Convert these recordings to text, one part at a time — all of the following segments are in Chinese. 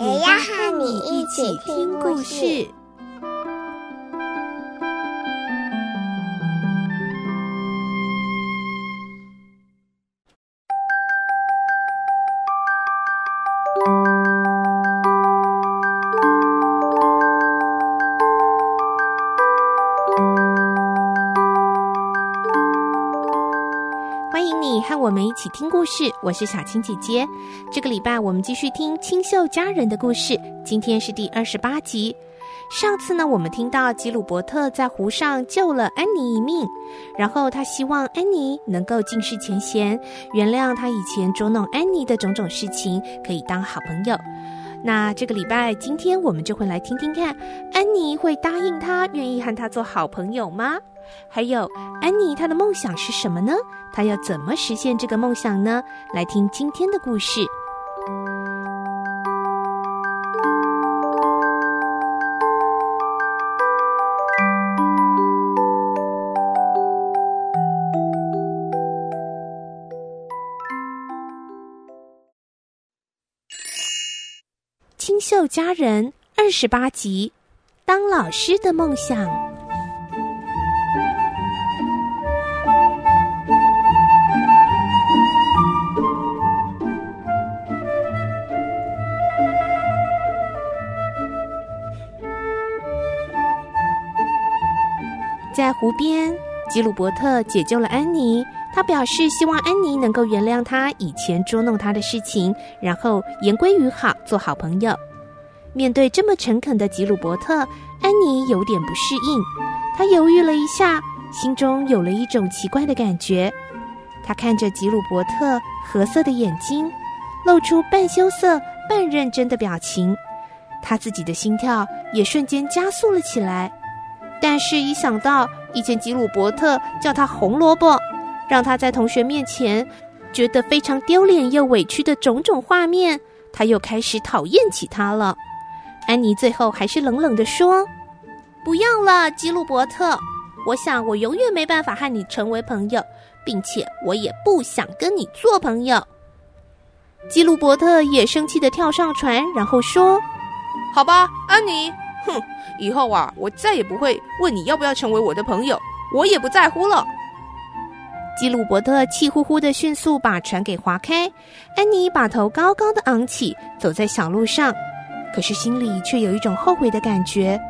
也要和你一起听故事。我们一起听故事，我是小青姐姐。这个礼拜我们继续听清秀佳人的故事，今天是第二十八集。上次呢，我们听到吉鲁伯特在湖上救了安妮一命，然后他希望安妮能够尽释前嫌，原谅他以前捉弄安妮的种种事情，可以当好朋友。那这个礼拜，今天我们就会来听听看，安妮会答应他，愿意和他做好朋友吗？还有，安妮她的梦想是什么呢？她要怎么实现这个梦想呢？来听今天的故事。清秀佳人二十八集，当老师的梦想。在湖边，吉鲁伯特解救了安妮。他表示希望安妮能够原谅他以前捉弄他的事情，然后言归于好，做好朋友。面对这么诚恳的吉鲁伯特，安妮有点不适应。她犹豫了一下，心中有了一种奇怪的感觉。她看着吉鲁伯特褐色的眼睛，露出半羞涩半认真的表情。她自己的心跳也瞬间加速了起来。但是，一想到以前吉鲁伯特叫他红萝卜，让他在同学面前觉得非常丢脸又委屈的种种画面，他又开始讨厌起他了。安妮最后还是冷冷地说：“不要了，吉鲁伯特，我想我永远没办法和你成为朋友，并且我也不想跟你做朋友。”吉鲁伯特也生气地跳上船，然后说：“好吧，安妮。”哼，以后啊，我再也不会问你要不要成为我的朋友，我也不在乎了。吉鲁伯特气呼呼地迅速把船给划开，安妮把头高高的昂起，走在小路上，可是心里却有一种后悔的感觉。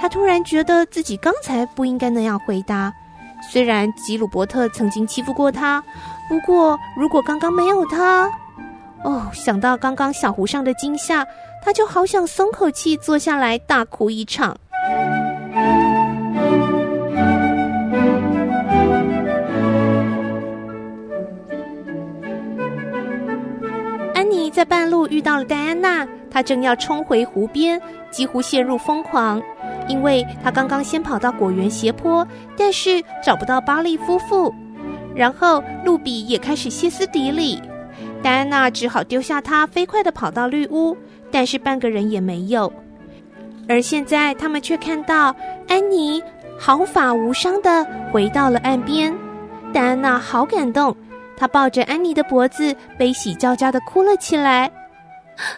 她突然觉得自己刚才不应该那样回答。虽然吉鲁伯特曾经欺负过她，不过如果刚刚没有他，哦，想到刚刚小湖上的惊吓。他就好想松口气，坐下来大哭一场。安妮在半路遇到了戴安娜，她正要冲回湖边，几乎陷入疯狂，因为她刚刚先跑到果园斜坡，但是找不到巴利夫妇，然后露比也开始歇斯底里，戴安娜只好丢下她，飞快的跑到绿屋。但是半个人也没有，而现在他们却看到安妮毫发无伤的回到了岸边。戴安娜好感动，她抱着安妮的脖子，悲喜交加的哭了起来。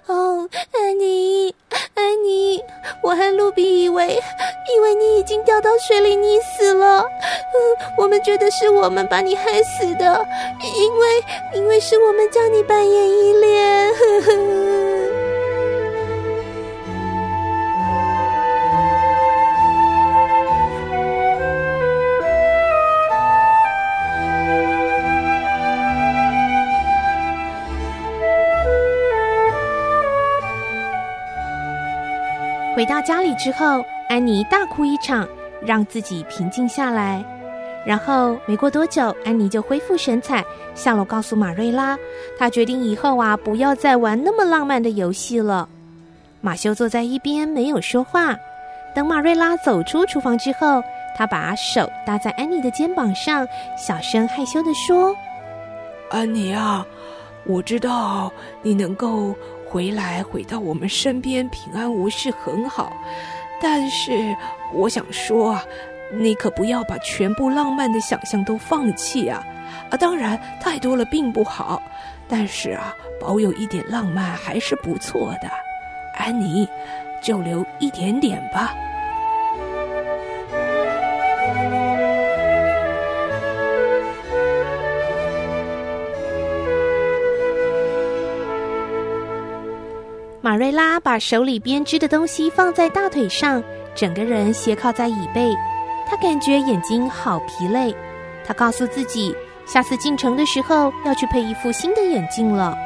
哦，安妮，安妮，我和露比以为，以为你已经掉到水里溺死了。嗯，我们觉得是我们把你害死的，因为，因为是我们叫你扮演依恋。呵呵回到家里之后，安妮大哭一场，让自己平静下来。然后没过多久，安妮就恢复神采，下楼告诉马瑞拉，她决定以后啊不要再玩那么浪漫的游戏了。马修坐在一边没有说话。等马瑞拉走出厨房之后，他把手搭在安妮的肩膀上，小声害羞地说：“安妮啊，我知道你能够回来，回到我们身边，平安无事，很好。但是我想说啊，你可不要把全部浪漫的想象都放弃啊！啊，当然太多了并不好，但是啊，保有一点浪漫还是不错的。安妮。”就留一点点吧。马瑞拉把手里编织的东西放在大腿上，整个人斜靠在椅背。她感觉眼睛好疲累。她告诉自己，下次进城的时候要去配一副新的眼镜了。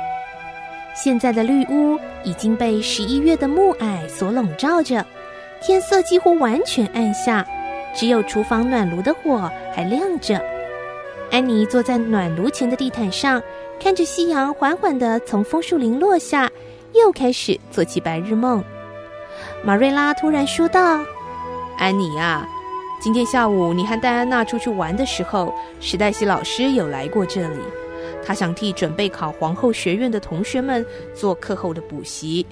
现在的绿屋已经被十一月的暮霭所笼罩着，天色几乎完全暗下，只有厨房暖炉的火还亮着。安妮坐在暖炉前的地毯上，看着夕阳缓缓地从枫树林落下，又开始做起白日梦。马瑞拉突然说道：“安妮啊，今天下午你和戴安娜出去玩的时候，史黛西老师有来过这里。”他想替准备考皇后学院的同学们做课后的补习。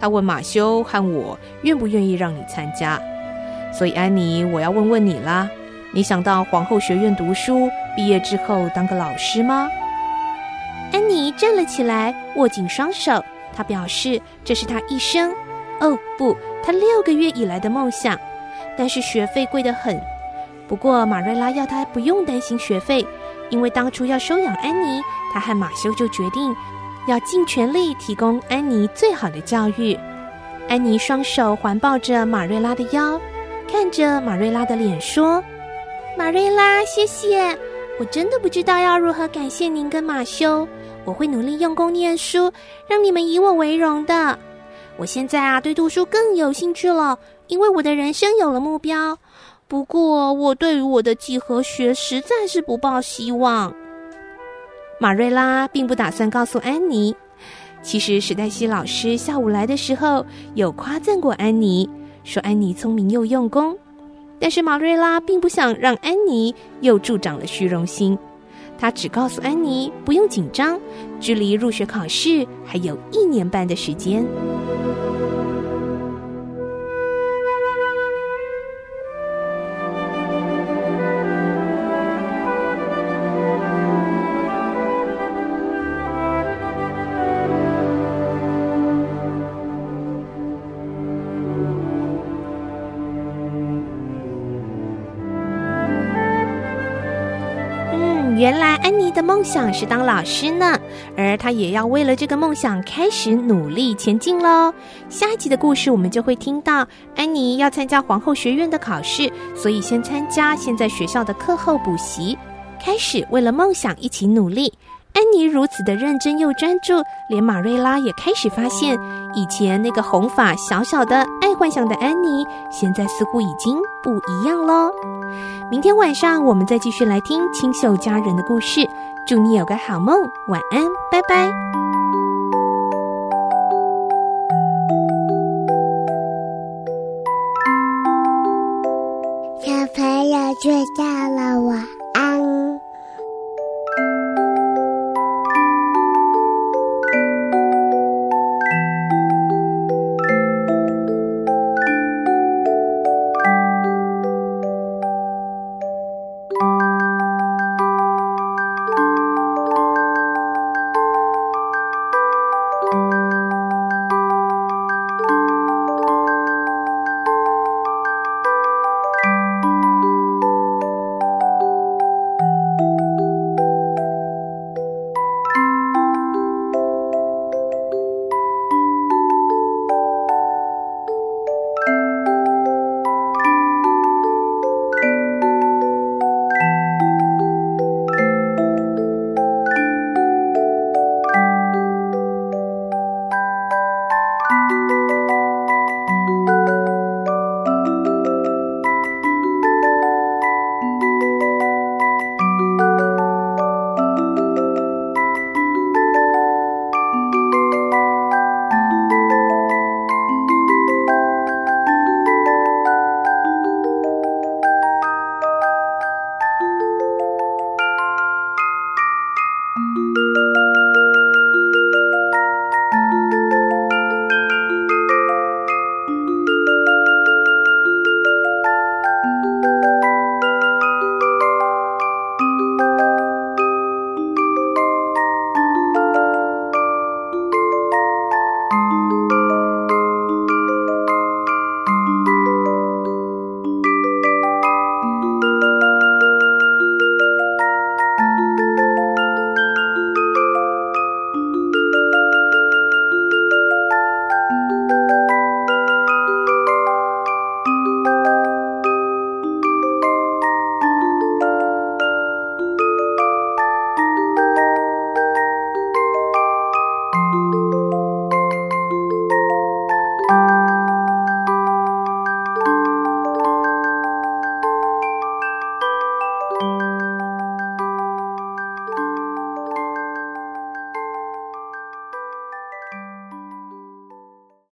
他问马修和我愿不愿意让你参加。所以安妮，我要问问你啦，你想到皇后学院读书，毕业之后当个老师吗？安妮站了起来，握紧双手。他表示这是他一生，哦不，他六个月以来的梦想。但是学费贵得很。不过马瑞拉要他不用担心学费。因为当初要收养安妮，他和马修就决定要尽全力提供安妮最好的教育。安妮双手环抱着马瑞拉的腰，看着马瑞拉的脸说：“马瑞拉，谢谢！我真的不知道要如何感谢您跟马修。我会努力用功念书，让你们以我为荣的。我现在啊，对读书更有兴趣了，因为我的人生有了目标。”不过，我对于我的几何学实在是不抱希望。马瑞拉并不打算告诉安妮，其实史黛西老师下午来的时候有夸赞过安妮，说安妮聪明又用功。但是马瑞拉并不想让安妮又助长了虚荣心，他只告诉安妮不用紧张，距离入学考试还有一年半的时间。原来安妮的梦想是当老师呢，而她也要为了这个梦想开始努力前进喽。下一集的故事，我们就会听到安妮要参加皇后学院的考试，所以先参加现在学校的课后补习，开始为了梦想一起努力。安妮如此的认真又专注，连马瑞拉也开始发现，以前那个红发小小的爱幻想的安妮，现在似乎已经不一样喽。明天晚上我们再继续来听清秀佳人的故事，祝你有个好梦，晚安，拜拜。小朋友睡觉。